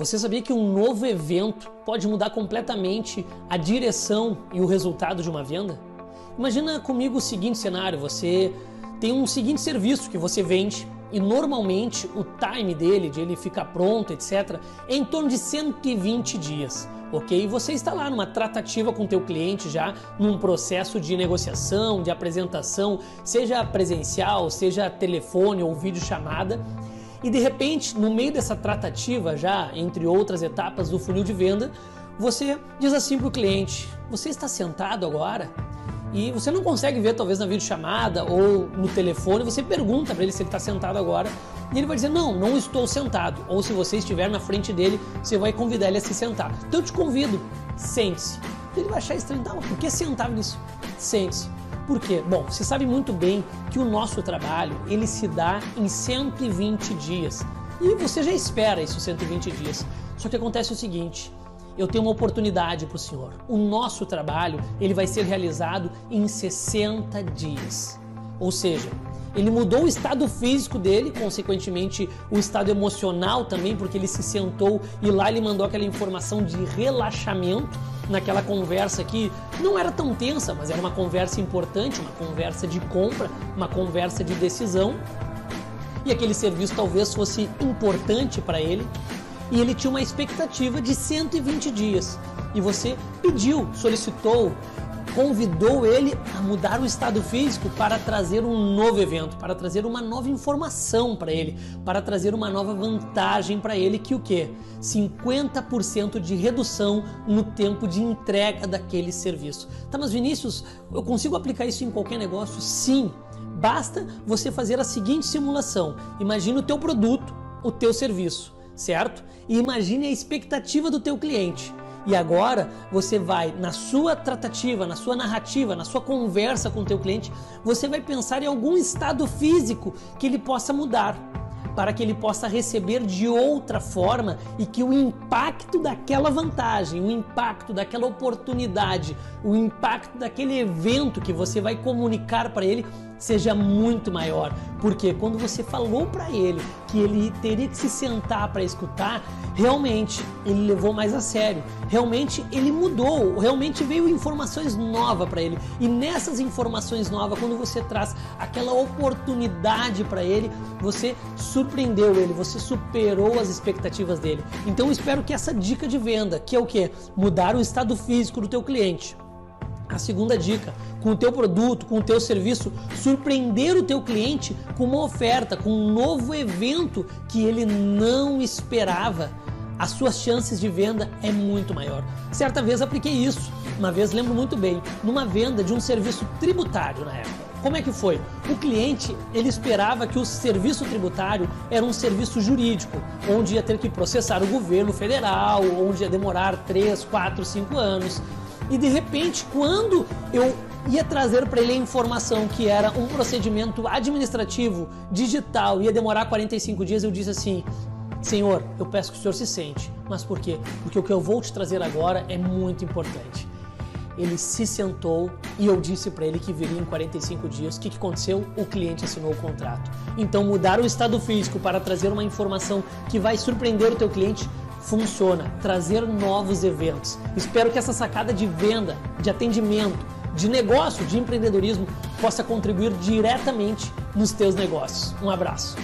Você sabia que um novo evento pode mudar completamente a direção e o resultado de uma venda? Imagina comigo o seguinte cenário: você tem um seguinte serviço que você vende e normalmente o time dele, de ele ficar pronto, etc., é em torno de 120 dias, ok? Você está lá numa tratativa com o teu cliente já, num processo de negociação, de apresentação, seja presencial, seja telefone ou videochamada, e de repente, no meio dessa tratativa, já entre outras etapas do funil de venda, você diz assim para o cliente: Você está sentado agora? E você não consegue ver, talvez na videochamada ou no telefone, você pergunta para ele se ele está sentado agora e ele vai dizer: Não, não estou sentado. Ou se você estiver na frente dele, você vai convidar ele a se sentar. Então eu te convido, sente-se. Ele vai achar estranho, não, por que sentar nisso? Sente-se. Por quê? Bom, você sabe muito bem que o nosso trabalho ele se dá em 120 dias. E você já espera isso 120 dias. Só que acontece o seguinte, eu tenho uma oportunidade para o senhor. O nosso trabalho ele vai ser realizado em 60 dias. Ou seja, ele mudou o estado físico dele, consequentemente o estado emocional também, porque ele se sentou e lá ele mandou aquela informação de relaxamento naquela conversa que não era tão tensa, mas era uma conversa importante, uma conversa de compra, uma conversa de decisão. E aquele serviço talvez fosse importante para ele. E ele tinha uma expectativa de 120 dias. E você pediu, solicitou, convidou ele a mudar o estado físico para trazer um novo evento, para trazer uma nova informação para ele, para trazer uma nova vantagem para ele que o que? 50% de redução no tempo de entrega daquele serviço. Tá, mas Vinícius, eu consigo aplicar isso em qualquer negócio? Sim. Basta você fazer a seguinte simulação. Imagine o teu produto, o teu serviço, certo? E imagine a expectativa do teu cliente. E agora você vai na sua tratativa, na sua narrativa, na sua conversa com o teu cliente, você vai pensar em algum estado físico que ele possa mudar para que ele possa receber de outra forma e que o impacto daquela vantagem, o impacto daquela oportunidade, o impacto daquele evento que você vai comunicar para ele seja muito maior. Porque quando você falou para ele que ele teria que se sentar para escutar, realmente ele levou mais a sério. Realmente ele mudou, realmente veio informações novas para ele. E nessas informações novas, quando você traz aquela oportunidade para ele, você surpreendeu ele, você superou as expectativas dele. Então espero que essa dica de venda, que é o que? Mudar o estado físico do teu cliente a segunda dica, com o teu produto, com o teu serviço, surpreender o teu cliente com uma oferta, com um novo evento que ele não esperava, as suas chances de venda é muito maior. Certa vez apliquei isso, uma vez lembro muito bem, numa venda de um serviço tributário na época. Como é que foi? O cliente ele esperava que o serviço tributário era um serviço jurídico, onde ia ter que processar o governo federal, onde ia demorar 3, 4, 5 anos. E de repente, quando eu ia trazer para ele a informação que era um procedimento administrativo digital, ia demorar 45 dias, eu disse assim: Senhor, eu peço que o senhor se sente. Mas por quê? Porque o que eu vou te trazer agora é muito importante. Ele se sentou e eu disse para ele que viria em 45 dias. O que, que aconteceu? O cliente assinou o contrato. Então, mudar o estado físico para trazer uma informação que vai surpreender o teu cliente funciona, trazer novos eventos. Espero que essa sacada de venda, de atendimento, de negócio, de empreendedorismo possa contribuir diretamente nos teus negócios. Um abraço.